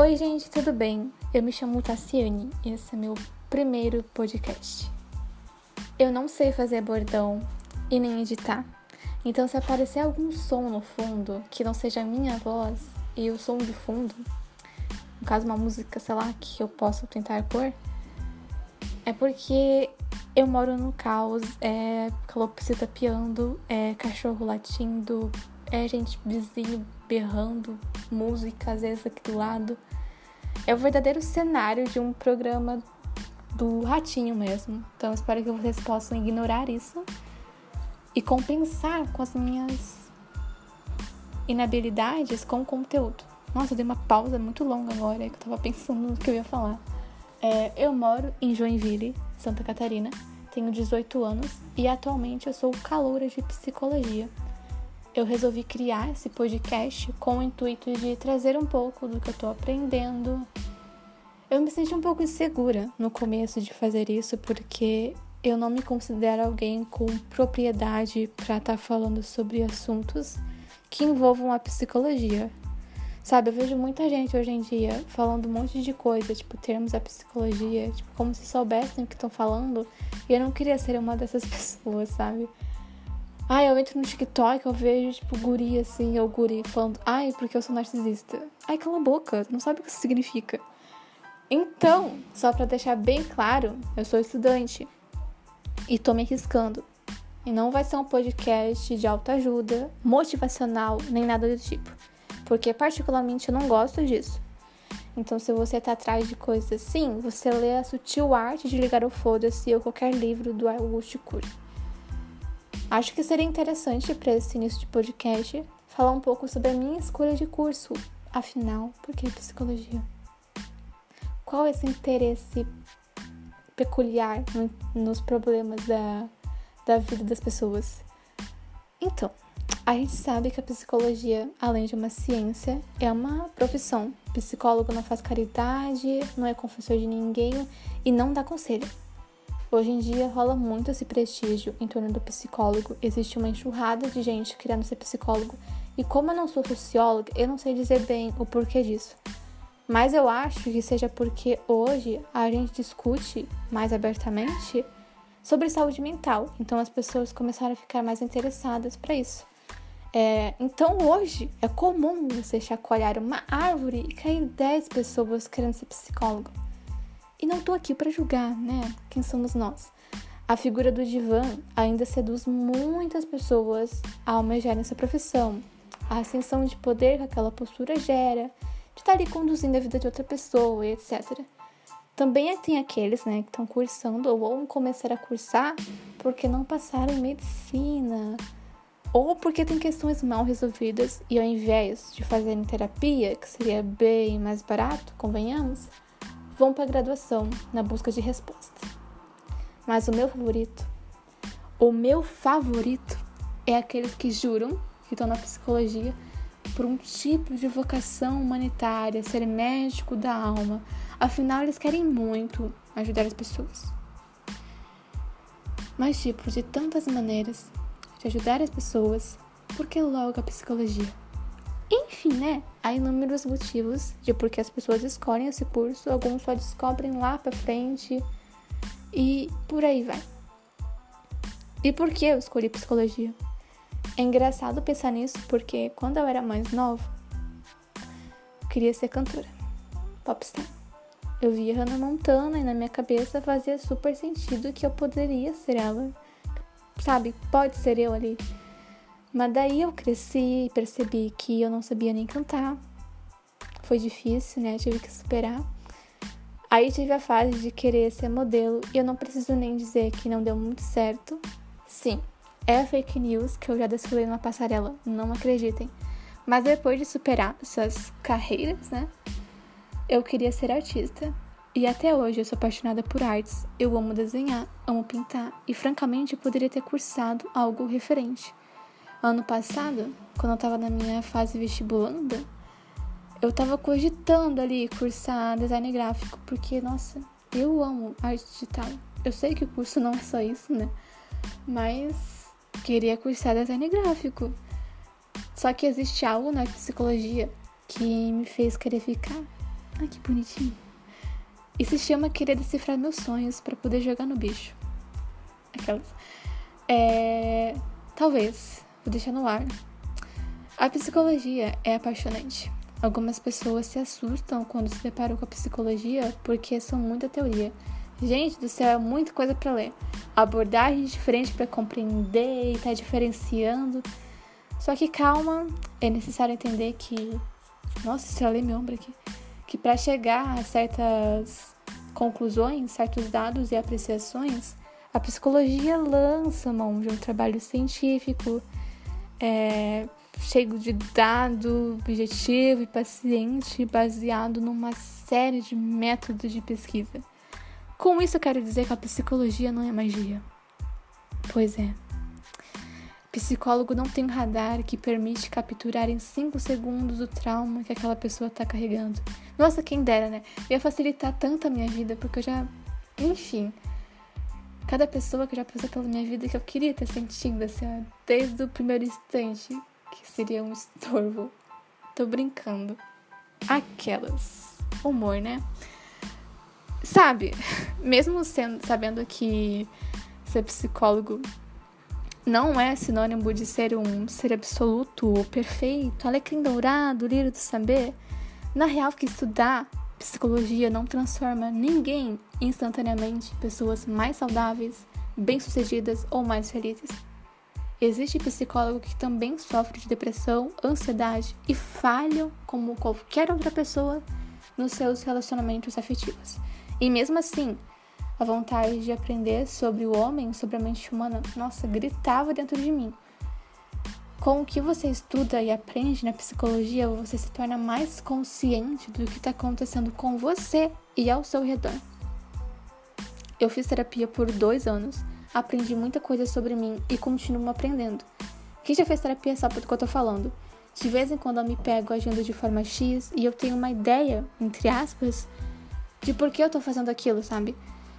Oi, gente, tudo bem? Eu me chamo Tassiane e esse é meu primeiro podcast. Eu não sei fazer bordão e nem editar, então se aparecer algum som no fundo que não seja a minha voz e o som de fundo, no caso uma música, sei lá, que eu posso tentar pôr, é porque eu moro no caos, é calopsita piando, é cachorro latindo, é gente vizinho berrando, música às vezes aqui do lado. É o verdadeiro cenário de um programa do ratinho mesmo. Então espero que vocês possam ignorar isso e compensar com as minhas inabilidades com o conteúdo. Nossa, eu dei uma pausa muito longa agora que eu tava pensando no que eu ia falar. É, eu moro em Joinville, Santa Catarina, tenho 18 anos e atualmente eu sou caloura de psicologia. Eu resolvi criar esse podcast com o intuito de trazer um pouco do que eu tô aprendendo. Eu me senti um pouco insegura no começo de fazer isso porque eu não me considero alguém com propriedade para estar tá falando sobre assuntos que envolvam a psicologia. Sabe, eu vejo muita gente hoje em dia falando um monte de coisa, tipo, termos da psicologia, tipo, como se soubessem o que estão falando. E eu não queria ser uma dessas pessoas, sabe? Ai, eu entro no TikTok, eu vejo, tipo, guri assim, ou guri falando, ai, porque eu sou narcisista. Ai, cala a boca, não sabe o que isso significa. Então, só para deixar bem claro, eu sou estudante e tô me arriscando. E não vai ser um podcast de autoajuda, motivacional, nem nada do tipo porque particularmente eu não gosto disso. Então, se você tá atrás de coisas assim, você lê A Sutil Arte de Ligar o Foda-se ou qualquer livro do Augusto Cury. Acho que seria interessante para esse início de podcast falar um pouco sobre a minha escolha de curso. Afinal, por que psicologia? Qual é esse interesse peculiar nos problemas da, da vida das pessoas? Então, a gente sabe que a psicologia, além de uma ciência, é uma profissão. Psicólogo não faz caridade, não é confessor de ninguém e não dá conselho. Hoje em dia rola muito esse prestígio em torno do psicólogo. Existe uma enxurrada de gente querendo ser psicólogo. E como eu não sou socióloga, eu não sei dizer bem o porquê disso. Mas eu acho que seja porque hoje a gente discute mais abertamente sobre saúde mental. Então as pessoas começaram a ficar mais interessadas para isso. É, então hoje é comum você chacoalhar uma árvore e cair 10 pessoas querendo ser psicólogo. E não tô aqui para julgar, né? Quem somos nós? A figura do divã ainda seduz muitas pessoas a almejarem essa profissão. A ascensão de poder que aquela postura gera, de estar ali conduzindo a vida de outra pessoa etc. Também tem aqueles né, que estão cursando ou vão começar a cursar porque não passaram em medicina, ou porque tem questões mal resolvidas e ao invés de fazerem terapia, que seria bem mais barato, convenhamos, vão para a graduação na busca de resposta. Mas o meu favorito, o meu favorito é aqueles que juram que estão na psicologia por um tipo de vocação humanitária, ser médico da alma. Afinal, eles querem muito ajudar as pessoas. Mas, tipo, de tantas maneiras, de ajudar as pessoas, porque logo a psicologia? Enfim, né? Há inúmeros motivos de por que as pessoas escolhem esse curso, alguns só descobrem lá pra frente e por aí vai. E por que eu escolhi psicologia? É engraçado pensar nisso porque quando eu era mais nova, eu queria ser cantora, popstar. Eu via Hannah Montana e na minha cabeça fazia super sentido que eu poderia ser ela sabe, pode ser eu ali. Mas daí eu cresci e percebi que eu não sabia nem cantar. Foi difícil, né? tive que superar. Aí tive a fase de querer ser modelo e eu não preciso nem dizer que não deu muito certo. Sim, é fake news que eu já desfilei numa passarela, não acreditem. Mas depois de superar essas carreiras, né? Eu queria ser artista. E até hoje eu sou apaixonada por artes. Eu amo desenhar, amo pintar e francamente poderia ter cursado algo referente. Ano passado, quando eu tava na minha fase vestibulanda, eu tava cogitando ali cursar design gráfico, porque nossa, eu amo arte digital. Eu sei que o curso não é só isso, né? Mas queria cursar design gráfico. Só que existe algo na psicologia que me fez querer ficar Ai, que bonitinho. E se chama Querer Decifrar Meus Sonhos para poder jogar no bicho. Aquelas. É. Talvez. Vou deixar no ar. A psicologia é apaixonante. Algumas pessoas se assustam quando se deparam com a psicologia porque são muita teoria. Gente do céu, é muita coisa para ler. Abordagens diferentes para compreender e estar tá diferenciando. Só que calma, é necessário entender que. Nossa, estralei meu ombro aqui. Que para chegar a certas conclusões, certos dados e apreciações, a psicologia lança mão de um trabalho científico, é, cheio de dado objetivo e paciente, baseado numa série de métodos de pesquisa. Com isso, eu quero dizer que a psicologia não é magia. Pois é. Psicólogo não tem radar que permite capturar em 5 segundos o trauma que aquela pessoa está carregando. Nossa, quem dera, né? Ia facilitar tanto a minha vida, porque eu já. Enfim. Cada pessoa que já passou pela minha vida que eu queria ter sentido, assim, desde o primeiro instante que seria um estorvo. Tô brincando. Aquelas. Humor, né? Sabe, mesmo sendo, sabendo que ser psicólogo não é sinônimo de ser um ser absoluto ou perfeito, alecrim dourado, lírio do saber, na real que estudar psicologia não transforma ninguém instantaneamente em pessoas mais saudáveis, bem-sucedidas ou mais felizes. Existe psicólogo que também sofre de depressão, ansiedade e falham como qualquer outra pessoa nos seus relacionamentos afetivos. E mesmo assim, a vontade de aprender sobre o homem, sobre a mente humana, nossa, gritava dentro de mim. Com o que você estuda e aprende na psicologia, você se torna mais consciente do que está acontecendo com você e ao seu redor. Eu fiz terapia por dois anos aprendi muita coisa sobre mim e continuo aprendendo. Quem já fez terapia sabe do que eu tô falando. De vez em quando eu me pego agindo de forma X e eu tenho uma ideia, entre aspas, de por que eu tô fazendo aquilo, sabe?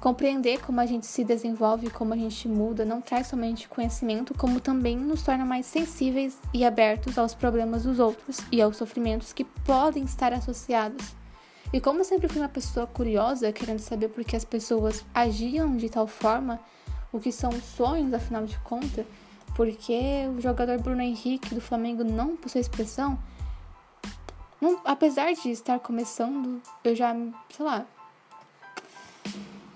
Compreender como a gente se desenvolve, como a gente muda, não traz somente conhecimento, como também nos torna mais sensíveis e abertos aos problemas dos outros e aos sofrimentos que podem estar associados. E como eu sempre fui uma pessoa curiosa, querendo saber por que as pessoas agiam de tal forma, o que são sonhos, afinal de contas, porque o jogador Bruno Henrique do Flamengo não possui expressão. Não, apesar de estar começando, eu já, sei lá,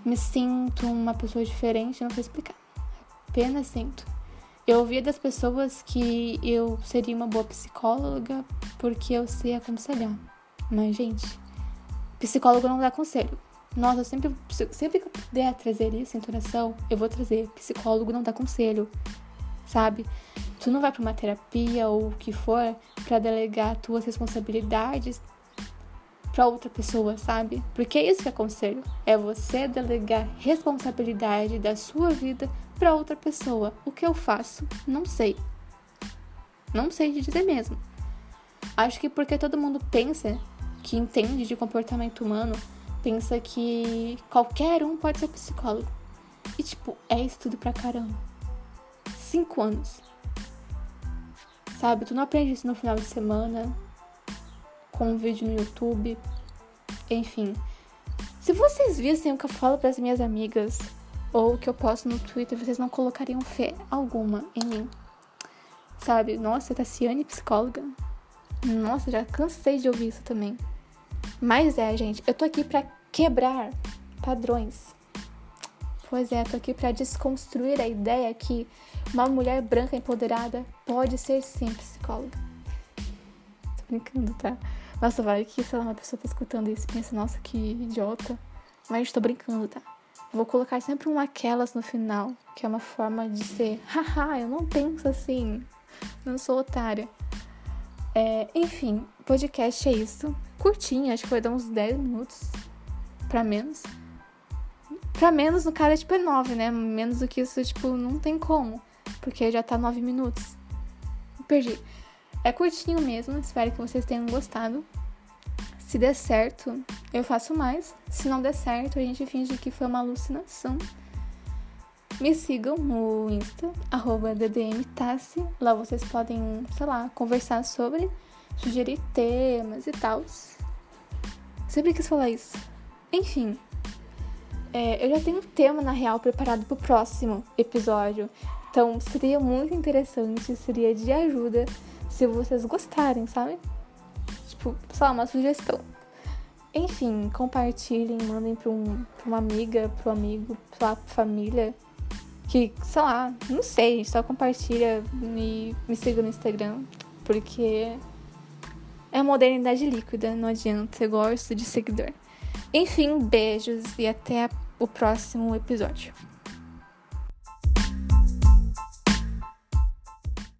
me sinto uma pessoa diferente, não sei explicar. Apenas sinto. Eu ouvia das pessoas que eu seria uma boa psicóloga porque eu sei aconselhar. Mas, gente, psicólogo não dá conselho. Nossa, eu sempre, sempre que eu puder trazer isso, entonação, eu vou trazer. Psicólogo não dá conselho, sabe? Tu não vai para uma terapia ou o que for para delegar tuas responsabilidades para outra pessoa, sabe? Porque é isso que é conselho. É você delegar responsabilidade da sua vida para outra pessoa. O que eu faço? Não sei. Não sei de dizer mesmo. Acho que porque todo mundo pensa que entende de comportamento humano, pensa que qualquer um pode ser psicólogo. E, tipo, é estudo pra caramba. Cinco anos. Sabe? Tu não aprende isso no final de semana, com um vídeo no YouTube. Enfim. Se vocês vissem o que eu falo para as minhas amigas, ou o que eu posto no Twitter, vocês não colocariam fé alguma em mim. Sabe? Nossa, Tassiane, psicóloga. Nossa, já cansei de ouvir isso também. Mas é, gente, eu tô aqui para quebrar padrões. Pois é, tô aqui para desconstruir a ideia que uma mulher branca empoderada pode ser sim psicóloga. Tô brincando, tá? Nossa, vai que, sei lá, uma pessoa tá escutando isso e pensa, nossa, que idiota. Mas tô brincando, tá? Vou colocar sempre um aquelas no final, que é uma forma de ser, haha, eu não penso assim, não sou otária. É, enfim, podcast é isso. Curtinho, acho que vai dar uns 10 minutos. Pra menos. Pra menos, no cara, tipo, é 9, né? Menos do que isso, tipo, não tem como. Porque já tá 9 minutos. Perdi. É curtinho mesmo, espero que vocês tenham gostado. Se der certo, eu faço mais. Se não der certo, a gente finge que foi uma alucinação. Me sigam no Insta, arroba ddmtassi. Lá vocês podem, sei lá, conversar sobre, sugerir temas e tal. Sempre quis falar isso. Enfim. É, eu já tenho um tema, na real, preparado pro próximo episódio. Então, seria muito interessante, seria de ajuda se vocês gostarem, sabe? Tipo, só uma sugestão. Enfim, compartilhem, mandem pra, um, pra uma amiga, pro amigo, pra família. Que, sei lá, não sei, só compartilha e me siga no Instagram. Porque é modernidade líquida, não adianta, eu gosto de seguidor. Enfim, beijos e até o próximo episódio.